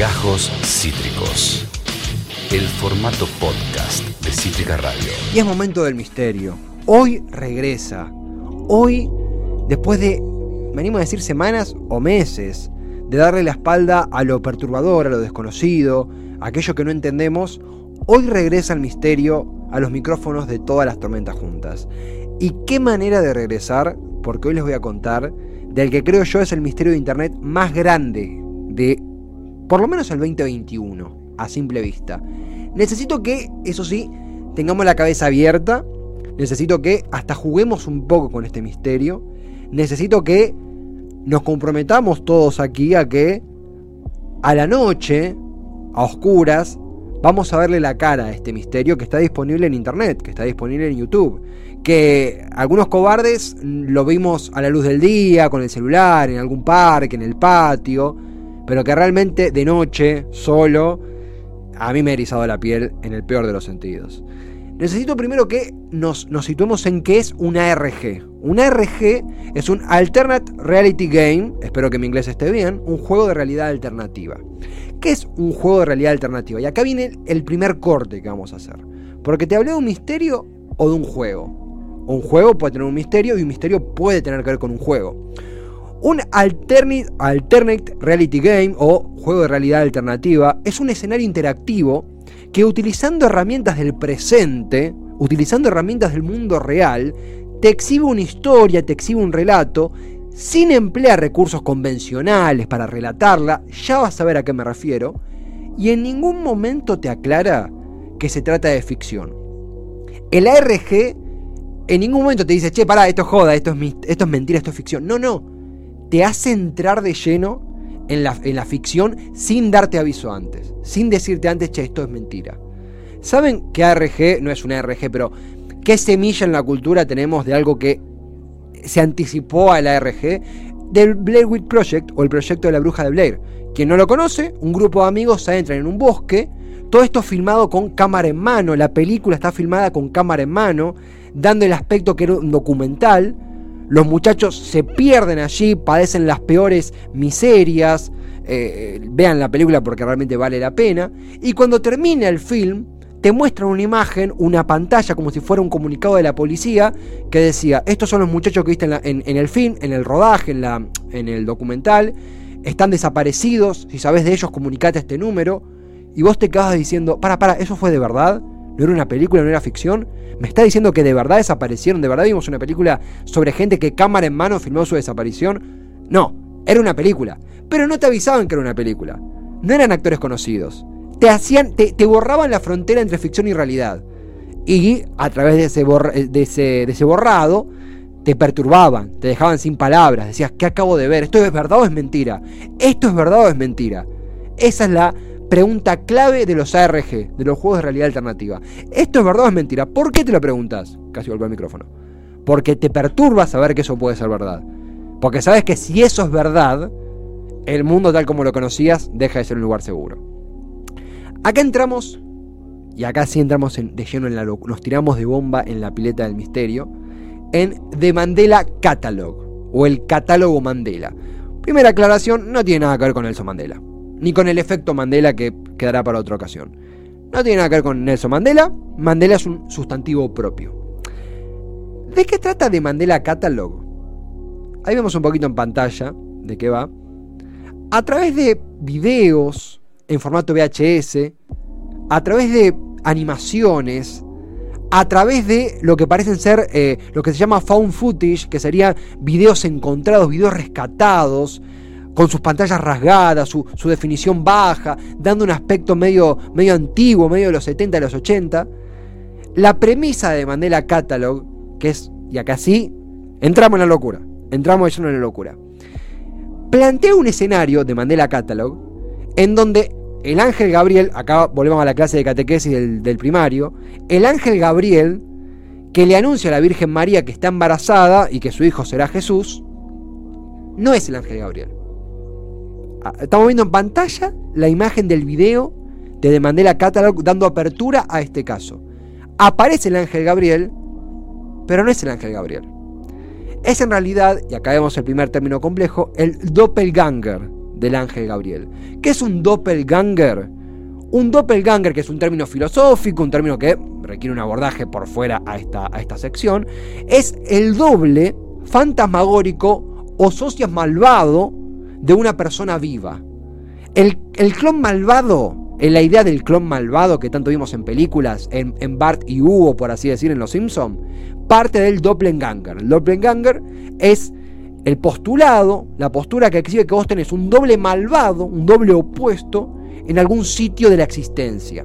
Gajos Cítricos. El formato podcast de Cítrica Radio. Y es momento del misterio. Hoy regresa. Hoy, después de, me animo a decir semanas o meses, de darle la espalda a lo perturbador, a lo desconocido, a aquello que no entendemos, hoy regresa el misterio a los micrófonos de todas las tormentas juntas. ¿Y qué manera de regresar? Porque hoy les voy a contar del que creo yo es el misterio de Internet más grande de por lo menos el 2021, a simple vista. Necesito que, eso sí, tengamos la cabeza abierta, necesito que hasta juguemos un poco con este misterio, necesito que nos comprometamos todos aquí a que a la noche, a oscuras, vamos a verle la cara a este misterio que está disponible en internet, que está disponible en YouTube. Que algunos cobardes lo vimos a la luz del día, con el celular, en algún parque, en el patio pero que realmente de noche, solo, a mí me ha erizado la piel en el peor de los sentidos. Necesito primero que nos, situemos en qué es una ARG. Una ARG es un Alternate Reality Game, espero que mi inglés esté bien, un juego de realidad alternativa. ¿Qué es un juego de realidad alternativa? Y acá viene el primer corte que vamos a hacer. Porque te hablé de un misterio o de un juego. Un juego puede tener un misterio y un misterio puede tener que ver con un juego. Un alternate, Reality Game o juego de realidad alternativa es un escenario interactivo que utilizando herramientas del presente, utilizando herramientas del mundo real, te exhibe una historia, te exhibe un relato, sin emplear recursos convencionales para relatarla, ya vas a ver a qué me refiero, y en ningún momento te aclara que se trata de ficción. El ARG en ningún momento te dice, che, pará, esto es joda, esto es, esto es mentira, esto es ficción. No, no te hace entrar de lleno en la, en la ficción sin darte aviso antes, sin decirte antes, che, esto es mentira. ¿Saben que ARG no es una ARG, pero qué semilla en la cultura tenemos de algo que se anticipó a la ARG? Del Blair Witch Project o el proyecto de la bruja de Blair. Quien no lo conoce, un grupo de amigos se entran en un bosque, todo esto filmado con cámara en mano, la película está filmada con cámara en mano, dando el aspecto que era un documental, los muchachos se pierden allí, padecen las peores miserias. Eh, vean la película porque realmente vale la pena. Y cuando termina el film, te muestran una imagen, una pantalla, como si fuera un comunicado de la policía, que decía, estos son los muchachos que viste en, el film, en el rodaje, en, la, en el documental, están desaparecidos, si sabes de ellos, comunicate este número, y vos te quedas diciendo, para, para, ¿eso fue de verdad? ¿No era una película, no era ficción? ¿Me está diciendo que de verdad desaparecieron? ¿De verdad vimos una película sobre gente que cámara en mano filmó su desaparición? No, era una película. Pero no te avisaban que era una película. No eran actores conocidos. Te hacían, te, borraban la frontera entre ficción y realidad. Y a través de ese, de ese, de ese borrado, te perturbaban, te dejaban sin palabras, decías, ¿qué acabo de ver? ¿Esto es verdad o es mentira? ¿Esto es verdad o es mentira? Esa es la pregunta clave de los ARG, de los juegos de realidad alternativa. ¿Esto es verdad o es mentira? ¿Por qué te lo preguntas? Casi vuelvo al micrófono. Porque te perturba saber que eso puede ser verdad. Porque sabes que si eso es verdad, el mundo tal como lo conocías deja de ser un lugar seguro. Acá entramos, y acá sí entramos de lleno en la nos tiramos de bomba en la pileta del misterio, en The Mandela Catalog, o el catálogo Mandela. Primera aclaración, no tiene nada que ver con Nelson Mandela ni con el efecto Mandela que quedará para otra ocasión. No tiene nada que ver con Nelson Mandela, Mandela es un sustantivo propio. ¿De qué trata de Mandela Catalog? Ahí vemos un poquito en pantalla de qué va. A través de videos en formato VHS, a través de animaciones, a través de lo que parecen ser eh, lo que se llama found footage, que serían videos encontrados, videos rescatados, con sus pantallas rasgadas, su, definición baja, dando un aspecto medio, medio antiguo, medio de los 70 y los 80. La premisa de Mandela Catalog, que es, y acá sí, entramos en la locura, entramos en la locura. Plantea un escenario de Mandela Catalog en donde el ángel Gabriel, acá volvemos a la clase de catequesis del primario, el ángel Gabriel que le anuncia a la Virgen María que está embarazada y que su hijo será Jesús, no es el ángel Gabriel. Ah, estamos viendo en pantalla la imagen del video de Mandela Catalog dando apertura a este caso. Aparece el ángel Gabriel, pero no es el ángel Gabriel. Es en realidad, y acá vemos el primer término complejo, el doppelganger del ángel Gabriel. ¿Qué es un doppelganger? Un doppelganger, que es un término filosófico, un término que requiere un abordaje por fuera a esta, a esta sección, es el doble fantasmagórico o socias malvado de una persona viva. El, clon malvado, en la idea del clon malvado que tanto vimos en películas, en, en Bart y Hugo, por así decir, en Los Simpson, parte del doppelganger. El doppelganger es el postulado, la postura que exhibe que vos tenés un doble malvado, un doble opuesto, en algún sitio de la existencia.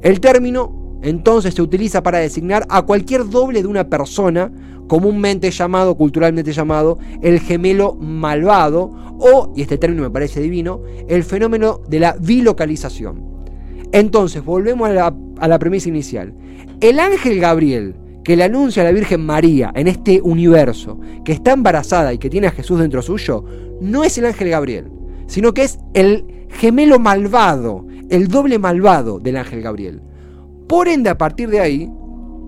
El término entonces se utiliza para designar a cualquier doble de una persona, comúnmente llamado, culturalmente llamado, el gemelo malvado, o, y este término me parece divino, el fenómeno de la bilocalización. Entonces, volvemos a la, premisa inicial. El ángel Gabriel, que le anuncia a la Virgen María en este universo que está embarazada y que tiene a Jesús dentro suyo, no es el ángel Gabriel, sino que es el gemelo malvado, el doble malvado del ángel Gabriel. Por ende, a partir de ahí,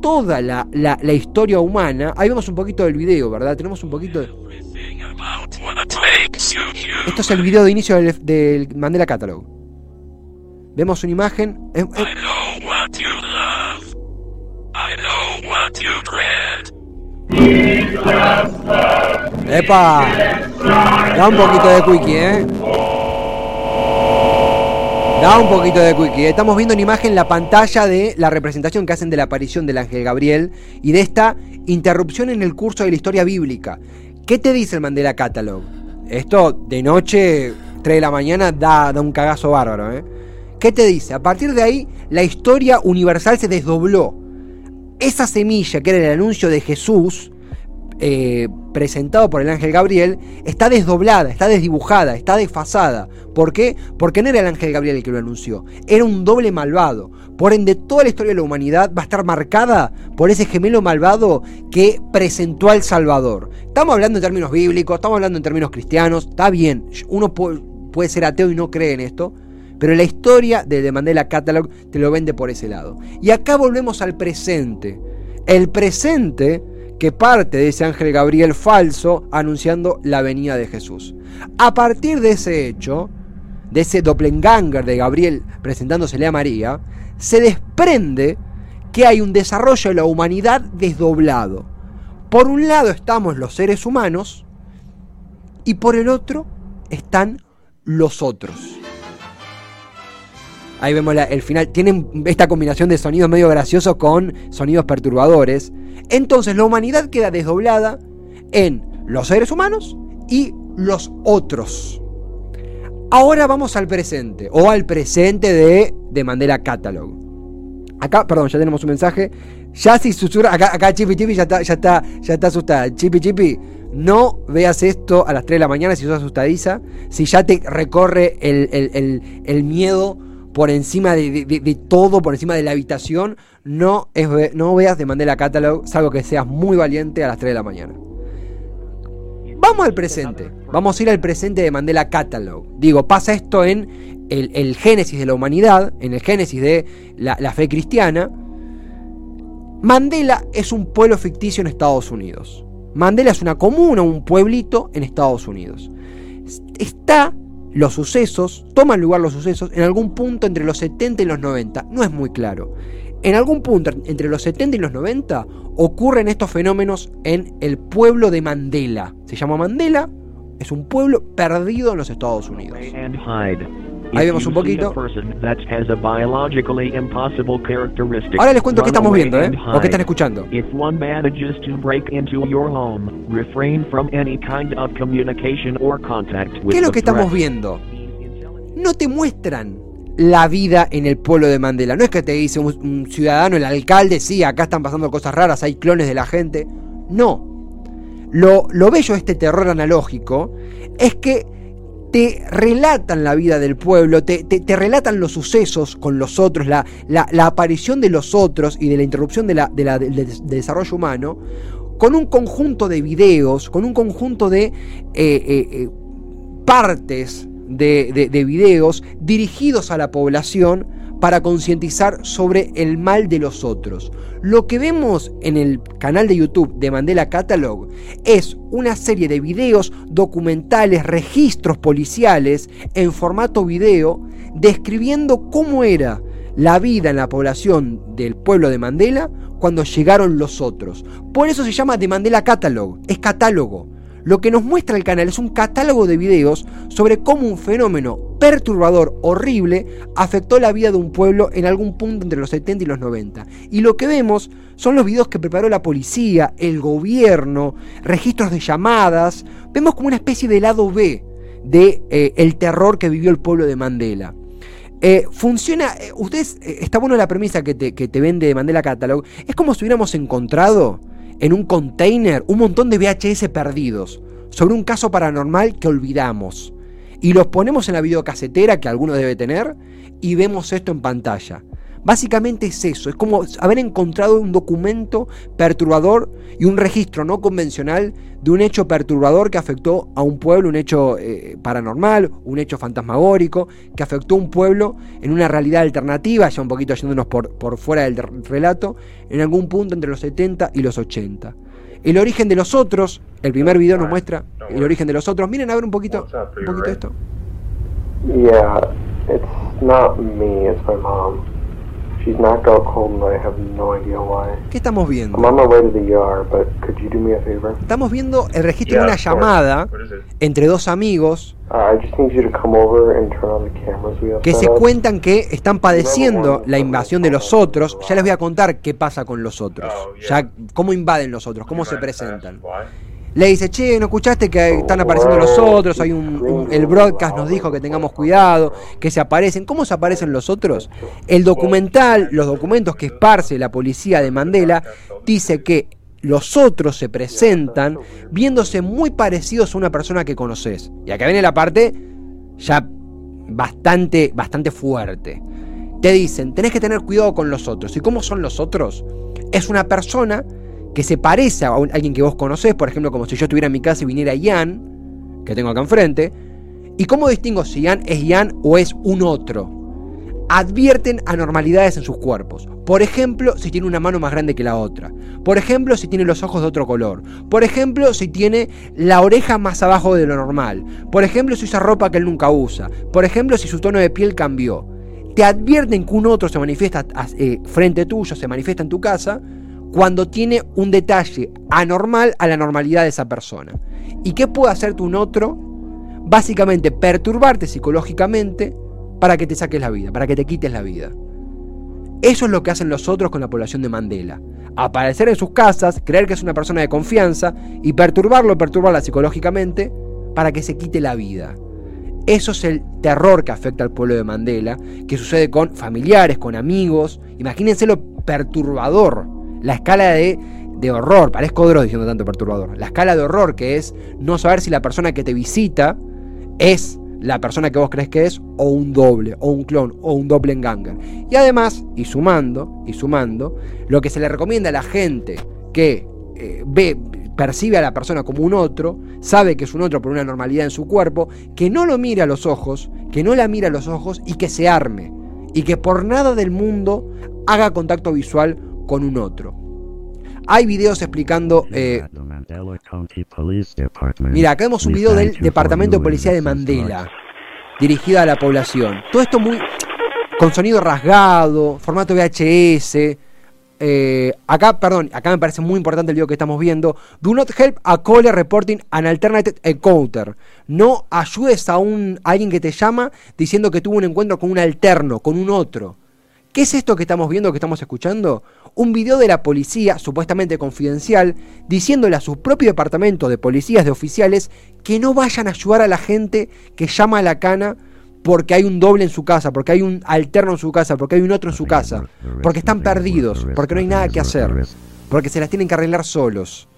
toda la, historia humana, ahí vemos un poquito del video, ¿verdad? Tenemos un poquito de... Esto es el video de inicio del, Mandela Catalog. Vemos una imagen... ¡Epa! Da un poquito de quickie, ¿eh? Da un poquito de quickie. Estamos viendo en imagen la pantalla de la representación que hacen de la aparición del ángel Gabriel y de esta interrupción en el curso de la historia bíblica. ¿Qué te dice el Mandela Catalog? Esto de noche, 3 de la mañana, da, da un cagazo bárbaro, ¿eh? ¿Qué te dice? A partir de ahí, la historia universal se desdobló esa semilla que era el anuncio de Jesús, eh, presentado por el ángel Gabriel, está desdoblada, está desdibujada, está desfasada. ¿Por qué? Porque no era el ángel Gabriel el que lo anunció, era un doble malvado. Por ende, toda la historia de la humanidad va a estar marcada por ese gemelo malvado que presentó al Salvador. Estamos hablando en términos bíblicos, estamos hablando en términos cristianos, está bien, uno puede ser ateo y no cree en esto, pero la historia de The Mandela Catalog te lo vende por ese lado. Y acá volvemos al presente. El presente que parte de ese ángel Gabriel falso anunciando la venida de Jesús. A partir de ese hecho, de ese doppelganger de Gabriel presentándosele a María, se desprende que hay un desarrollo de la humanidad desdoblado. Por un lado estamos los seres humanos y por el otro están los otros. Ahí vemos el final. Tienen esta combinación de sonidos medio graciosos con sonidos perturbadores. Entonces la humanidad queda desdoblada en los seres humanos y los otros. Ahora vamos al presente, o al presente de, de Mandela Catalog. Acá, perdón, ya tenemos un mensaje. Ya si susurra, acá, acá Chipi Chipi ya está, ya está, ya está asustada. Chipi Chipi, no veas esto a las 3 de la mañana si sos asustadiza. Si ya te recorre el, el, el miedo por encima de, todo, por encima de la habitación, no, no veas de Mandela Catalog, salvo que seas muy valiente a las 3 de la mañana. Vamos al presente, vamos a ir al presente de Mandela Catalog. Digo, pasa esto en el, génesis de la humanidad, en el génesis de la fe cristiana. Mandela es un pueblo ficticio en Estados Unidos. Mandela es una comuna, un pueblito en Estados Unidos. Está los sucesos, toman lugar los sucesos en algún punto entre los 70 y los 90. No es muy claro. En algún punto entre los 70 y los 90 ocurren estos fenómenos en el pueblo de Mandela. Se llama Mandela, es un pueblo perdido en los Estados Unidos. Ahí vemos un poquito. Ahora les cuento qué estamos viendo, ¿eh? O qué están escuchando. ¿Qué es lo que estamos viendo? No te muestran la vida en el pueblo de Mandela. No es que te dice un, ciudadano, el alcalde, sí, acá están pasando cosas raras, hay clones de la gente. No. Lo, lo bello de este terror analógico es que te relatan la vida del pueblo, te, relatan los sucesos con los otros, la, aparición de los otros y de la interrupción de la, desarrollo humano, con un conjunto de videos, con un conjunto de eh, eh, eh, partes de videos dirigidos a la población para concientizar sobre el mal de los otros. Lo que vemos en el canal de YouTube de Mandela Catalog es una serie de videos documentales, registros policiales en formato video describiendo cómo era la vida en la población del pueblo de Mandela cuando llegaron los otros. Por eso se llama The Mandela Catalog, es catálogo. Lo que nos muestra el canal es un catálogo de videos sobre cómo un fenómeno perturbador, horrible, afectó la vida de un pueblo en algún punto entre los 70 y los 90. Y lo que vemos son los videos que preparó la policía, el gobierno, registros de llamadas. Vemos como una especie de lado B de eh, el terror que vivió el pueblo de Mandela. Eh, funciona, eh, ustedes, está bueno la premisa que te, que te vende de Mandela Catalog, es como si hubiéramos encontrado en un container un montón de VHS perdidos sobre un caso paranormal que olvidamos. Y los ponemos en la videocasetera que alguno debe tener y vemos esto en pantalla. Básicamente es eso, es como haber encontrado un documento perturbador y un registro no convencional de un hecho perturbador que afectó a un pueblo, un hecho eh, paranormal, un hecho fantasmagórico, que afectó a un pueblo en una realidad alternativa, ya un poquito yéndonos por, por fuera del relato, en algún punto entre los 70 y los 80. El origen de los otros, el primer video nos muestra el origen de los otros. Miren a ver un poquito, un poquito esto. Yeah, it's not me, it's my mom. She's cold and I have no idea why. ¿Qué estamos viendo? I'm on my way to the ER, but could you do me a favor? Estamos viendo el registro de una llamada entre dos amigos Uh, I just need you to come over and turn on the cameras we have que se cuentan que están padeciendo la invasión de los otros. Ya les voy a contar qué pasa con los otros. Ya cómo invaden los otros, cómo se presentan. Le dice, che, ¿no escuchaste que están apareciendo los otros? Hay un, un- el broadcast nos dijo que tengamos cuidado, que se aparecen. ¿Cómo se aparecen los otros? El documental, los documentos que esparce la policía de Mandela, dice que los otros se presentan viéndose muy parecidos a una persona que conoces. Y acá viene la parte ya bastante, bastante fuerte. Te dicen, tenés que tener cuidado con los otros. ¿Y cómo son los otros? Es una persona que se parece a alguien que vos conocés, por ejemplo, como si yo estuviera en mi casa y viniera Ian, que tengo acá enfrente. ¿Y cómo distingo si Ian es Ian o es un otro? Advierten anormalidades en sus cuerpos. Por ejemplo, si tiene una mano más grande que la otra. Por ejemplo, si tiene los ojos de otro color. Por ejemplo, si tiene la oreja más abajo de lo normal. Por ejemplo, si usa ropa que él nunca usa. Por ejemplo, si su tono de piel cambió. Te advierten que un otro se manifiesta eh, frente tuyo, se manifiesta en tu casa, cuando tiene un detalle anormal a la normalidad de esa persona. ¿Y qué puede hacerte un otro? Básicamente perturbarte psicológicamente para que te saques la vida, para que te quites la vida. Eso es lo que hacen los otros con la población de Mandela. Aparecer en sus casas, creer que es una persona de confianza y perturbarlo, perturbarla psicológicamente para que se quite la vida. Eso es el terror que afecta al pueblo de Mandela, que sucede con familiares, con amigos. Imagínense lo perturbador, la escala de, de horror, parezco Dross diciendo tanto perturbador, la escala de horror que es no saber si la persona que te visita es la persona que vos crees que es, o un doble, o un clon, o un doppelganger. Y además, y sumando, y sumando, lo que se le recomienda a la gente que eh, ve, percibe a la persona como un otro, sabe que es un otro por una normalidad en su cuerpo, que no lo mire a los ojos, que no la mire a los ojos y que se arme. Y que por nada del mundo haga contacto visual con un otro. Hay videos explicando eh, Mira, acá vemos un video del Departamento de Policía de Mandela, dirigida a la población. Todo esto muy con sonido rasgado, formato VHS. Eh, acá, perdón, acá me parece muy importante el video que estamos viendo. Do not help a caller reporting an alternative encounter. No ayudes a un a alguien que te llama diciendo que tuvo un encuentro con un alterno, con un otro. ¿Qué es esto que estamos viendo, que estamos escuchando? Un video de la policía, supuestamente confidencial, diciéndole a su propio departamento de policías, de oficiales, que no vayan a ayudar a la gente que llama a la cana porque hay un doble en su casa, porque hay un alterno en su casa, porque hay un otro en su casa, porque están perdidos, porque no hay nada que hacer, porque se las tienen que arreglar solos.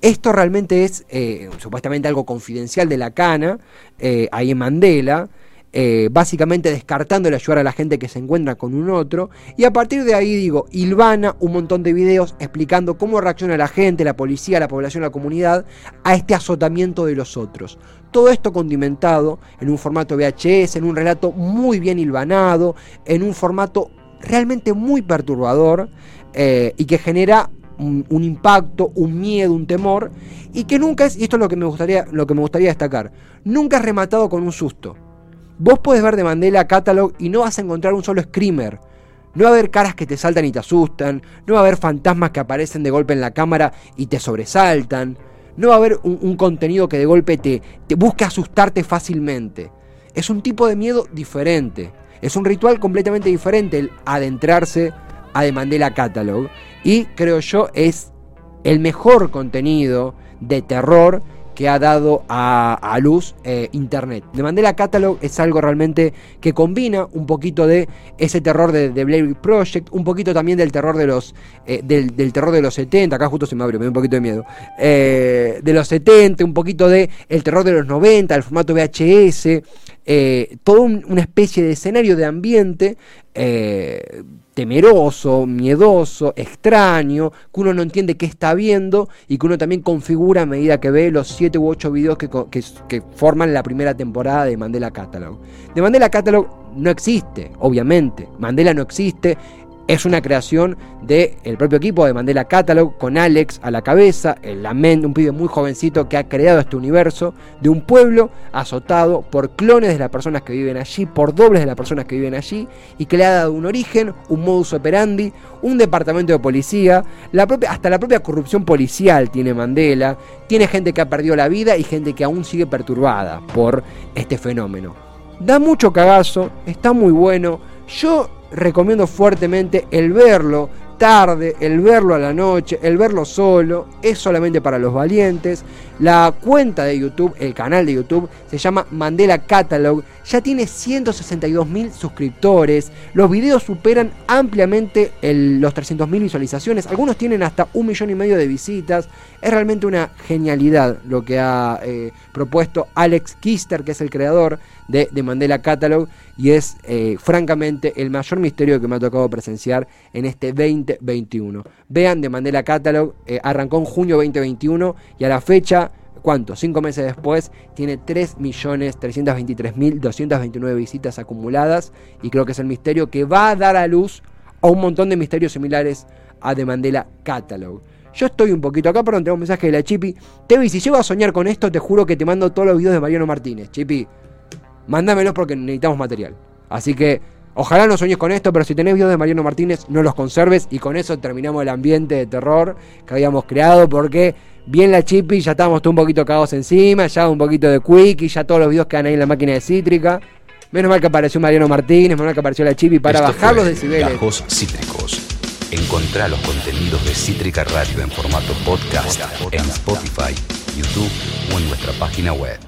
Esto realmente es eh, supuestamente algo confidencial de la cana, eh, ahí en Mandela, eh, básicamente descartándole ayudar a la gente que se encuentra con un otro. Y a partir de ahí digo, Ilvana un montón de videos explicando cómo reacciona la gente, la policía, la población, la comunidad a este azotamiento de los otros. Todo esto condimentado en un formato VHS, en un relato muy bien hilvanado, en un formato realmente muy perturbador eh, y que genera un, impacto, un miedo, un temor y que nunca es, y esto es lo que me gustaría, lo que me gustaría destacar, nunca es rematado con un susto. Vos podés ver de Mandela Catalog y no vas a encontrar un solo screamer. No va a haber caras que te saltan y te asustan. No va a haber fantasmas que aparecen de golpe en la cámara y te sobresaltan. No va a haber un, contenido que de golpe te, te busque asustarte fácilmente. Es un tipo de miedo diferente. Es un ritual completamente diferente el adentrarse a The Mandela Catalog. Y creo yo es el mejor contenido de terror que ha dado a, luz eh, Internet. De Mandela Catalog es algo realmente que combina un poquito de ese terror de, de Blair Project, un poquito también del terror de los eh, del, terror de los 70, acá justo se me abrió, me dio un poquito de miedo, eh, de los 70, un poquito de el terror de los 90, el formato VHS, todo una especie de escenario de ambiente temeroso, miedoso, extraño, que uno no entiende qué está viendo y que uno también configura a medida que ve los 7 u 8 videos que, que, forman la primera temporada de Mandela Catalog. De Mandela Catalog no existe, obviamente. Mandela no existe, es una creación del propio equipo de Mandela Catalog, con Alex a la cabeza, el Lament, un pibe muy jovencito que ha creado este universo de un pueblo azotado por clones de las personas que viven allí, por dobles de las personas que viven allí, y que le ha dado un origen, un modus operandi, un departamento de policía, hasta la propia corrupción policial tiene Mandela, tiene gente que ha perdido la vida y gente que aún sigue perturbada por este fenómeno. Da mucho cagazo, está muy bueno. Yo recomiendo fuertemente el verlo tarde, el verlo a la noche, el verlo solo, es solamente para los valientes. La cuenta de YouTube, el canal de YouTube, se llama Mandela Catalog, ya tiene 162 mil suscriptores, los videos superan ampliamente los 300 mil visualizaciones, algunos tienen hasta un millón y medio de visitas, es realmente una genialidad lo que ha eh, propuesto Alex Kister, que es el creador de, Mandela Catalog y es eh, francamente el mayor misterio que me ha tocado presenciar en este 2021. Vean de Mandela Catalog, eh, arrancó en junio 2021 y a la fecha, ¿cuánto? Cinco meses después tiene 3.323.229 visitas acumuladas y creo que es el misterio que va a dar a luz a un montón de misterios similares a de Mandela Catalog. Yo estoy un poquito acá, perdón, tengo un mensaje de la Chipi. Tevi, si llego a soñar con esto, te juro que te mando todos los videos de Mariano Martínez. Chipi, mándamelos porque necesitamos material. Así que ojalá no sueñes con esto, pero si tenés videos de Mariano Martínez, no los conserves y con eso terminamos el ambiente de terror que habíamos creado porque bien la chipi, ya estábamos todo un poquito cagados encima, ya un poquito de quick y ya todos los videos quedan ahí en la máquina de cítrica. Menos mal que apareció Mariano Martínez, menos mal que apareció la chipi para bajar los decibeles. Cítricos. Encontrá los contenidos de Cítrica Radio en formato podcast en Spotify, YouTube o en nuestra página web.